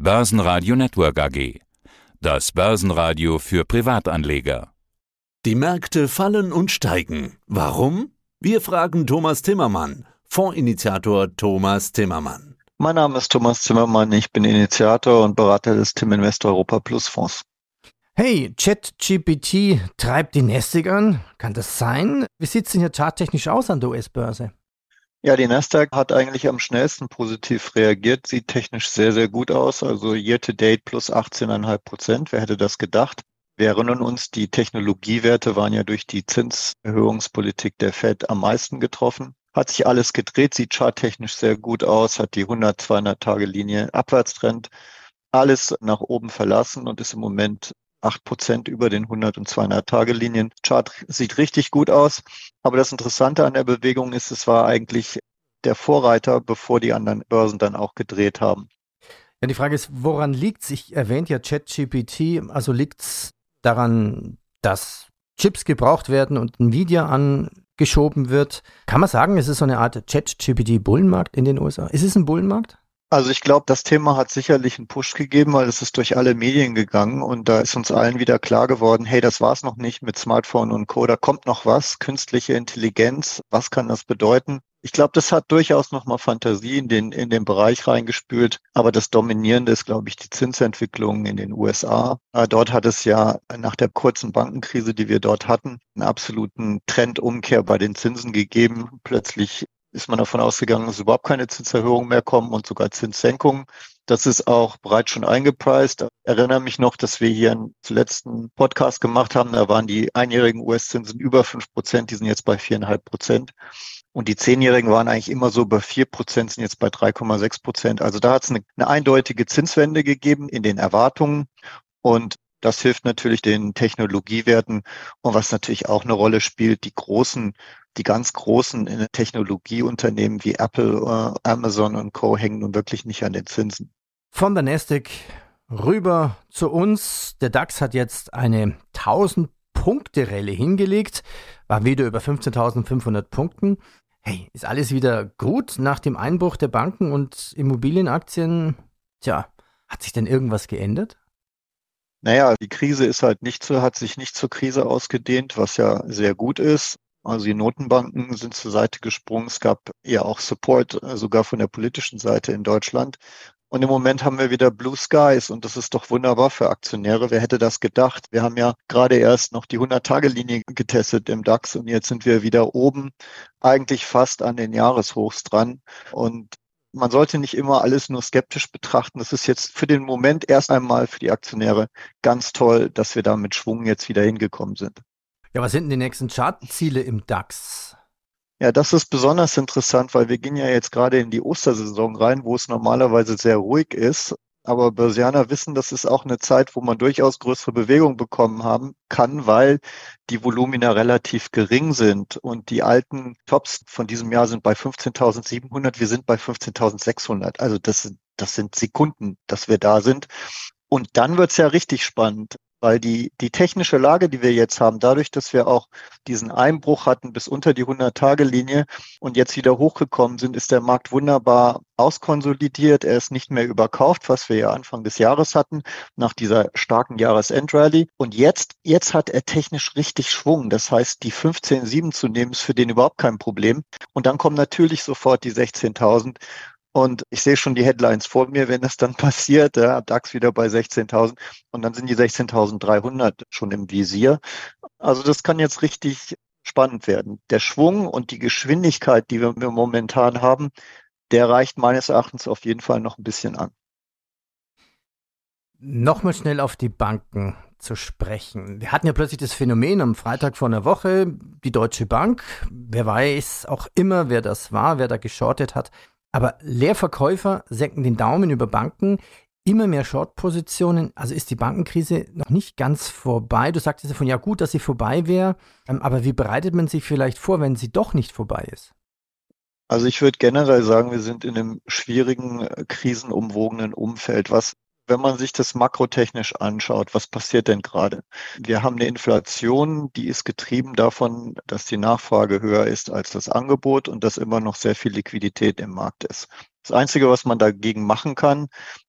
Börsenradio Network AG. Das Börsenradio für Privatanleger. Die Märkte fallen und steigen. Warum? Wir fragen Thomas Timmermann, Fondsinitiator Thomas Timmermann. Mein Name ist Thomas Timmermann, ich bin Initiator und Berater des Tim Invest Europa Plus Fonds. Hey, ChatGPT treibt die Nasdaq an. Kann das sein? Wie sieht es denn hier charttechnisch aus an der US-Börse? Ja, die Nasdaq hat eigentlich am schnellsten positiv reagiert, sieht technisch sehr, sehr gut aus. Also year to date plus 18,5 Prozent. Wer hätte das gedacht? Wir erinnern uns, die Technologiewerte waren ja durch die Zinserhöhungspolitik der Fed am meisten getroffen. Hat sich alles gedreht, sieht charttechnisch sehr gut aus, hat die 100, 200 Tage Linie Abwärtstrend, alles nach oben verlassen und ist im Moment 8 Prozent über den 100 und 200 Tage Linien. Chart sieht richtig gut aus. Aber das Interessante an der Bewegung ist, es war eigentlich der Vorreiter, bevor die anderen Börsen dann auch gedreht haben. Ja, die Frage ist, woran liegt es? Ich erwähnt ja ChatGPT. Also liegt es daran, dass Chips gebraucht werden und Nvidia angeschoben wird? Kann man sagen, es ist so eine Art ChatGPT-Bullenmarkt in den USA? Ist es ein Bullenmarkt? Also ich glaube, das Thema hat sicherlich einen Push gegeben, weil es ist durch alle Medien gegangen und da ist uns allen wieder klar geworden, hey, das war's noch nicht mit Smartphone und Co. Da kommt noch was, künstliche Intelligenz, was kann das bedeuten? Ich glaube, das hat durchaus nochmal Fantasie in den, in den Bereich reingespült. Aber das Dominierende ist, glaube ich, die Zinsentwicklung in den USA. Äh, dort hat es ja nach der kurzen Bankenkrise, die wir dort hatten, einen absoluten Trendumkehr bei den Zinsen gegeben. Plötzlich ist man davon ausgegangen, dass überhaupt keine Zinserhöhungen mehr kommen und sogar Zinssenkungen. Das ist auch bereits schon eingepreist. Ich erinnere mich noch, dass wir hier einen letzten Podcast gemacht haben. Da waren die einjährigen US-Zinsen über fünf Prozent. Die sind jetzt bei viereinhalb Prozent. Und die Zehnjährigen waren eigentlich immer so bei vier Prozent, sind jetzt bei 3,6 Prozent. Also da hat es eine, eine eindeutige Zinswende gegeben in den Erwartungen. Und das hilft natürlich den Technologiewerten. Und was natürlich auch eine Rolle spielt, die großen die ganz großen Technologieunternehmen wie Apple, äh, Amazon und Co. hängen nun wirklich nicht an den Zinsen. Von der Nasdaq rüber zu uns. Der DAX hat jetzt eine 1000 Punkte Rallye hingelegt, war wieder über 15.500 Punkten. Hey, ist alles wieder gut nach dem Einbruch der Banken und Immobilienaktien? Tja, hat sich denn irgendwas geändert? Naja, die Krise ist halt nicht so, hat sich nicht zur Krise ausgedehnt, was ja sehr gut ist. Also die Notenbanken sind zur Seite gesprungen. Es gab ja auch Support, äh, sogar von der politischen Seite in Deutschland. Und im Moment haben wir wieder Blue Skies und das ist doch wunderbar für Aktionäre. Wer hätte das gedacht? Wir haben ja gerade erst noch die 100-Tage-Linie getestet im DAX und jetzt sind wir wieder oben, eigentlich fast an den Jahreshochs dran. Und man sollte nicht immer alles nur skeptisch betrachten. Das ist jetzt für den Moment erst einmal für die Aktionäre ganz toll, dass wir da mit Schwung jetzt wieder hingekommen sind. Ja, was sind denn die nächsten Chartziele im DAX? Ja, das ist besonders interessant, weil wir gehen ja jetzt gerade in die Ostersaison rein, wo es normalerweise sehr ruhig ist. Aber Börsianer wissen, das ist auch eine Zeit, wo man durchaus größere Bewegung bekommen haben kann, weil die Volumina relativ gering sind. Und die alten Tops von diesem Jahr sind bei 15.700, wir sind bei 15.600. Also das, das sind Sekunden, dass wir da sind. Und dann wird's ja richtig spannend weil die, die technische Lage, die wir jetzt haben, dadurch, dass wir auch diesen Einbruch hatten bis unter die 100-Tage-Linie und jetzt wieder hochgekommen sind, ist der Markt wunderbar auskonsolidiert. Er ist nicht mehr überkauft, was wir ja Anfang des Jahres hatten, nach dieser starken Jahresendrallye. Und jetzt, jetzt hat er technisch richtig Schwung. Das heißt, die 15,7 zu nehmen ist für den überhaupt kein Problem. Und dann kommen natürlich sofort die 16.000. Und ich sehe schon die Headlines vor mir, wenn das dann passiert, ja, DAX wieder bei 16.000 und dann sind die 16.300 schon im Visier. Also das kann jetzt richtig spannend werden. Der Schwung und die Geschwindigkeit, die wir momentan haben, der reicht meines Erachtens auf jeden Fall noch ein bisschen an. Nochmal schnell auf die Banken zu sprechen. Wir hatten ja plötzlich das Phänomen am Freitag vor einer Woche, die Deutsche Bank, wer weiß auch immer, wer das war, wer da geschortet hat, aber Leerverkäufer senken den Daumen über Banken, immer mehr Short-Positionen. Also ist die Bankenkrise noch nicht ganz vorbei. Du sagtest davon, ja gut, dass sie vorbei wäre. Ähm, aber wie bereitet man sich vielleicht vor, wenn sie doch nicht vorbei ist? Also ich würde generell sagen, wir sind in einem schwierigen, äh, krisenumwogenen Umfeld, was wenn man sich das makrotechnisch anschaut, was passiert denn gerade? Wir haben eine Inflation, die ist getrieben davon, dass die Nachfrage höher ist als das Angebot und dass immer noch sehr viel Liquidität im Markt ist. Das Einzige, was man dagegen machen kann,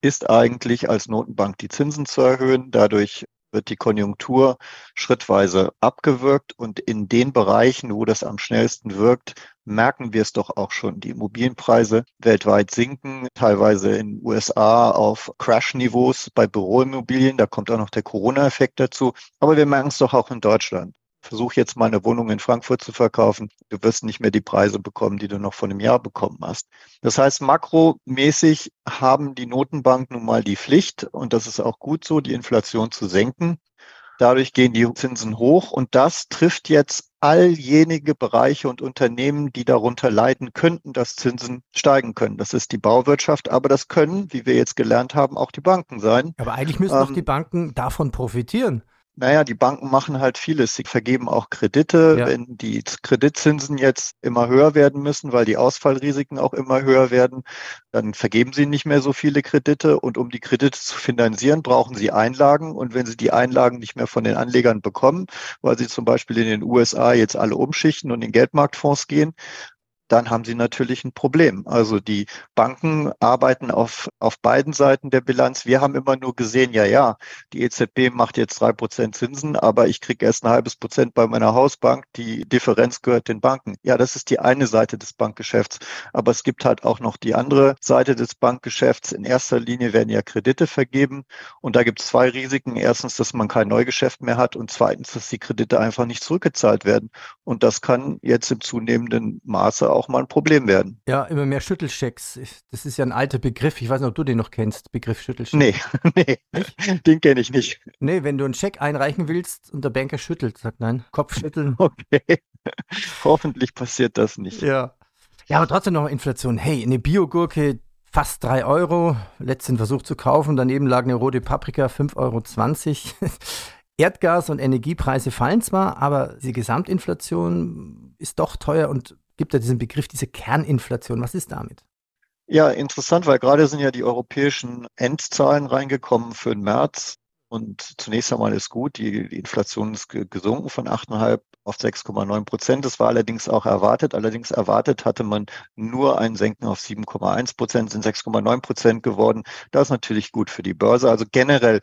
ist eigentlich als Notenbank die Zinsen zu erhöhen. Dadurch wird die Konjunktur schrittweise abgewirkt und in den Bereichen, wo das am schnellsten wirkt, merken wir es doch auch schon. Die Immobilienpreise weltweit sinken, teilweise in den USA auf Crash-Niveaus bei Büroimmobilien. Da kommt auch noch der Corona-Effekt dazu. Aber wir merken es doch auch in Deutschland. Versuch jetzt mal eine Wohnung in Frankfurt zu verkaufen. Du wirst nicht mehr die Preise bekommen, die du noch vor einem Jahr bekommen hast. Das heißt, makromäßig haben die Notenbanken nun mal die Pflicht, und das ist auch gut so, die Inflation zu senken. Dadurch gehen die Zinsen hoch und das trifft jetzt all jenige Bereiche und Unternehmen, die darunter leiden könnten, dass Zinsen steigen können. Das ist die Bauwirtschaft, aber das können, wie wir jetzt gelernt haben, auch die Banken sein. Aber eigentlich müssen ähm, doch die Banken davon profitieren. Naja, die Banken machen halt vieles. Sie vergeben auch Kredite. Ja. Wenn die Kreditzinsen jetzt immer höher werden müssen, weil die Ausfallrisiken auch immer höher werden, dann vergeben sie nicht mehr so viele Kredite. Und um die Kredite zu finanzieren, brauchen sie Einlagen. Und wenn sie die Einlagen nicht mehr von den Anlegern bekommen, weil sie zum Beispiel in den USA jetzt alle umschichten und in Geldmarktfonds gehen, dann haben sie natürlich ein Problem. Also die Banken arbeiten auf, auf beiden Seiten der Bilanz. Wir haben immer nur gesehen, ja, ja, die EZB macht jetzt drei Prozent Zinsen, aber ich kriege erst ein halbes Prozent bei meiner Hausbank. Die Differenz gehört den Banken. Ja, das ist die eine Seite des Bankgeschäfts. Aber es gibt halt auch noch die andere Seite des Bankgeschäfts. In erster Linie werden ja Kredite vergeben. Und da gibt es zwei Risiken. Erstens, dass man kein Neugeschäft mehr hat und zweitens, dass die Kredite einfach nicht zurückgezahlt werden. Und das kann jetzt im zunehmenden Maße auch auch mal ein Problem werden. Ja, immer mehr Schüttelschecks. Das ist ja ein alter Begriff. Ich weiß nicht, ob du den noch kennst, Begriff Schüttelscheck. Nee, nee, den kenne ich nicht. Nee, wenn du einen Scheck einreichen willst und der Banker schüttelt, sagt nein, Kopfschütteln. Okay. Hoffentlich passiert das nicht. Ja. Ja, aber trotzdem noch Inflation. Hey, eine Biogurke fast 3 Euro, letzten Versuch zu kaufen. Daneben lag eine rote Paprika 5,20 Euro. Erdgas und Energiepreise fallen zwar, aber die Gesamtinflation ist doch teuer und gibt ja diesen Begriff, diese Kerninflation. Was ist damit? Ja, interessant, weil gerade sind ja die europäischen Endzahlen reingekommen für den März. Und zunächst einmal ist gut, die, die Inflation ist gesunken von 8,5 auf 6,9 Prozent. Das war allerdings auch erwartet. Allerdings erwartet hatte man nur ein Senken auf 7,1 Prozent, sind 6,9 Prozent geworden. Das ist natürlich gut für die Börse. Also generell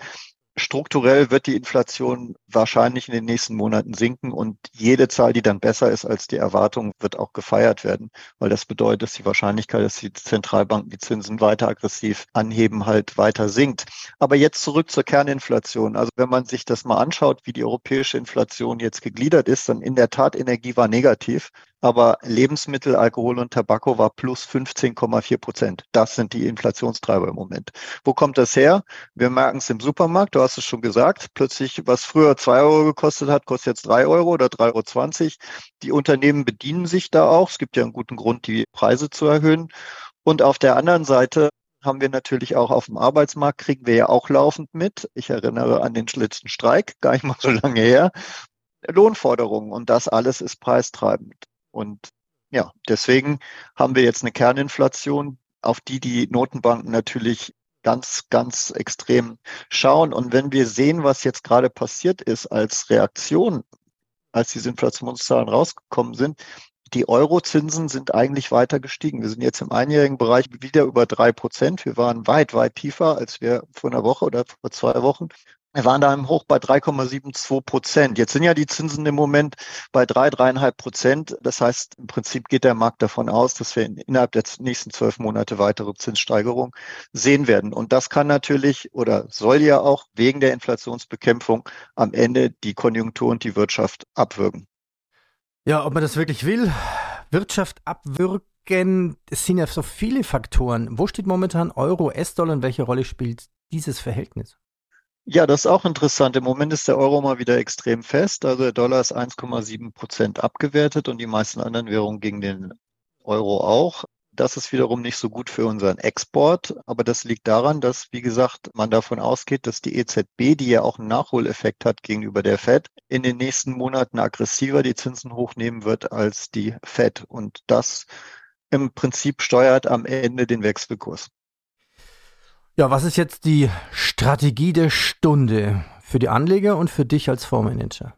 strukturell wird die Inflation wahrscheinlich in den nächsten Monaten sinken und jede Zahl, die dann besser ist als die Erwartung, wird auch gefeiert werden, weil das bedeutet, dass die Wahrscheinlichkeit, dass die Zentralbanken die Zinsen weiter aggressiv anheben, halt weiter sinkt. Aber jetzt zurück zur Kerninflation. Also wenn man sich das mal anschaut, wie die europäische Inflation jetzt gegliedert ist, dann in der Tat Energie war negativ aber Lebensmittel, Alkohol und Tabako war plus 15,4 Prozent. Das sind die Inflationstreiber im Moment. Wo kommt das her? Wir merken es im Supermarkt, du hast es schon gesagt, plötzlich, was früher zwei Euro gekostet hat, kostet jetzt drei Euro oder 3,20 Euro. Die Unternehmen bedienen sich da auch. Es gibt ja einen guten Grund, die Preise zu erhöhen. Und auf der anderen Seite haben wir natürlich auch auf dem Arbeitsmarkt, kriegen wir ja auch laufend mit. Ich erinnere an den letzten Streik, gar nicht mal so lange her. Lohnforderungen und das alles ist preistreibend. Und ja, deswegen haben wir jetzt eine Kerninflation, auf die die Notenbanken natürlich ganz, ganz extrem schauen. Und wenn wir sehen, was jetzt gerade passiert ist als Reaktion, als diese Inflationszahlen rausgekommen sind, die Eurozinsen sind eigentlich weiter gestiegen. Wir sind jetzt im einjährigen Bereich wieder über drei Prozent. Wir waren weit, weit tiefer, als wir vor einer Woche oder vor zwei Wochen. Wir waren da im Hoch bei 3,72 Prozent. Jetzt sind ja die Zinsen im Moment bei drei, dreieinhalb Prozent. Das heißt, im Prinzip geht der Markt davon aus, dass wir innerhalb der nächsten zwölf Monate weitere Zinssteigerungen sehen werden. Und das kann natürlich oder soll ja auch wegen der Inflationsbekämpfung am Ende die Konjunktur und die Wirtschaft abwürgen. Ja, ob man das wirklich will, Wirtschaft abwürgen, es sind ja so viele Faktoren. Wo steht momentan Euro, S-Dollar und welche Rolle spielt dieses Verhältnis? Ja, das ist auch interessant. Im Moment ist der Euro mal wieder extrem fest. Also der Dollar ist 1,7 Prozent abgewertet und die meisten anderen Währungen gegen den Euro auch. Das ist wiederum nicht so gut für unseren Export, aber das liegt daran, dass, wie gesagt, man davon ausgeht, dass die EZB, die ja auch einen Nachholeffekt hat gegenüber der Fed, in den nächsten Monaten aggressiver die Zinsen hochnehmen wird als die Fed. Und das im Prinzip steuert am Ende den Wechselkurs. Ja, was ist jetzt die Strategie der Stunde für die Anleger und für dich als Fondsmanager?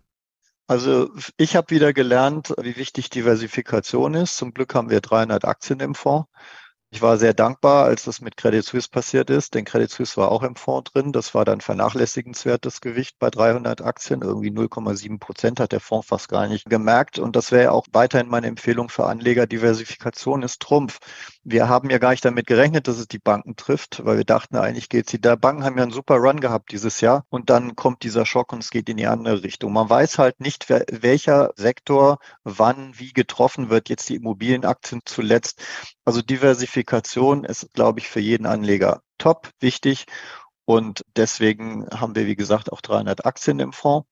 Also ich habe wieder gelernt, wie wichtig Diversifikation ist. Zum Glück haben wir 300 Aktien im Fonds. Ich war sehr dankbar, als das mit Credit Suisse passiert ist, denn Credit Suisse war auch im Fonds drin. Das war dann vernachlässigenswertes Gewicht bei 300 Aktien. Irgendwie 0,7 Prozent hat der Fonds fast gar nicht gemerkt. Und das wäre auch weiterhin meine Empfehlung für Anleger. Diversifikation ist Trumpf. Wir haben ja gar nicht damit gerechnet, dass es die Banken trifft, weil wir dachten, eigentlich geht sie. Da Banken haben ja einen super Run gehabt dieses Jahr. Und dann kommt dieser Schock und es geht in die andere Richtung. Man weiß halt nicht, welcher Sektor wann wie getroffen wird. Jetzt die Immobilienaktien zuletzt. Also Diversifikation ist, glaube ich, für jeden Anleger top wichtig. Und deswegen haben wir, wie gesagt, auch 300 Aktien im Fonds.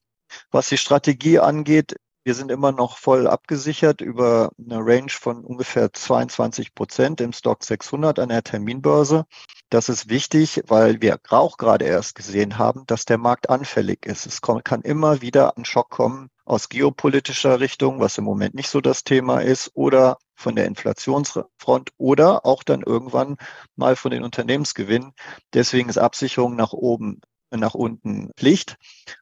Was die Strategie angeht, wir sind immer noch voll abgesichert über eine Range von ungefähr 22 Prozent im Stock 600 an der Terminbörse. Das ist wichtig, weil wir auch gerade erst gesehen haben, dass der Markt anfällig ist. Es kann immer wieder ein Schock kommen, aus geopolitischer Richtung, was im Moment nicht so das Thema ist, oder von der Inflationsfront oder auch dann irgendwann mal von den Unternehmensgewinnen. Deswegen ist Absicherung nach oben nach unten Pflicht.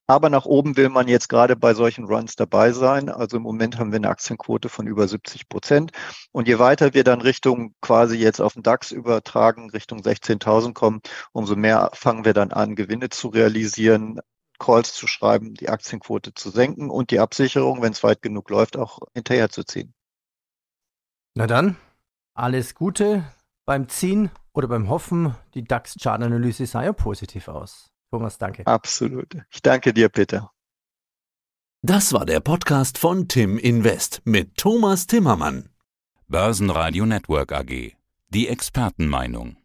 Aber nach oben will man jetzt gerade bei solchen Runs dabei sein. Also im Moment haben wir eine Aktienquote von über 70 Prozent. Und je weiter wir dann Richtung quasi jetzt auf den DAX übertragen, Richtung 16.000 kommen, umso mehr fangen wir dann an, Gewinne zu realisieren, Calls zu schreiben, die Aktienquote zu senken und die Absicherung, wenn es weit genug läuft, auch hinterherzuziehen. Na dann, alles Gute beim Ziehen oder beim Hoffen. Die DAX-Chartanalyse sah ja positiv aus. Thomas, danke. Absolut. Ich danke dir, Peter. Das war der Podcast von Tim Invest mit Thomas Timmermann. Börsenradio Network AG. Die Expertenmeinung.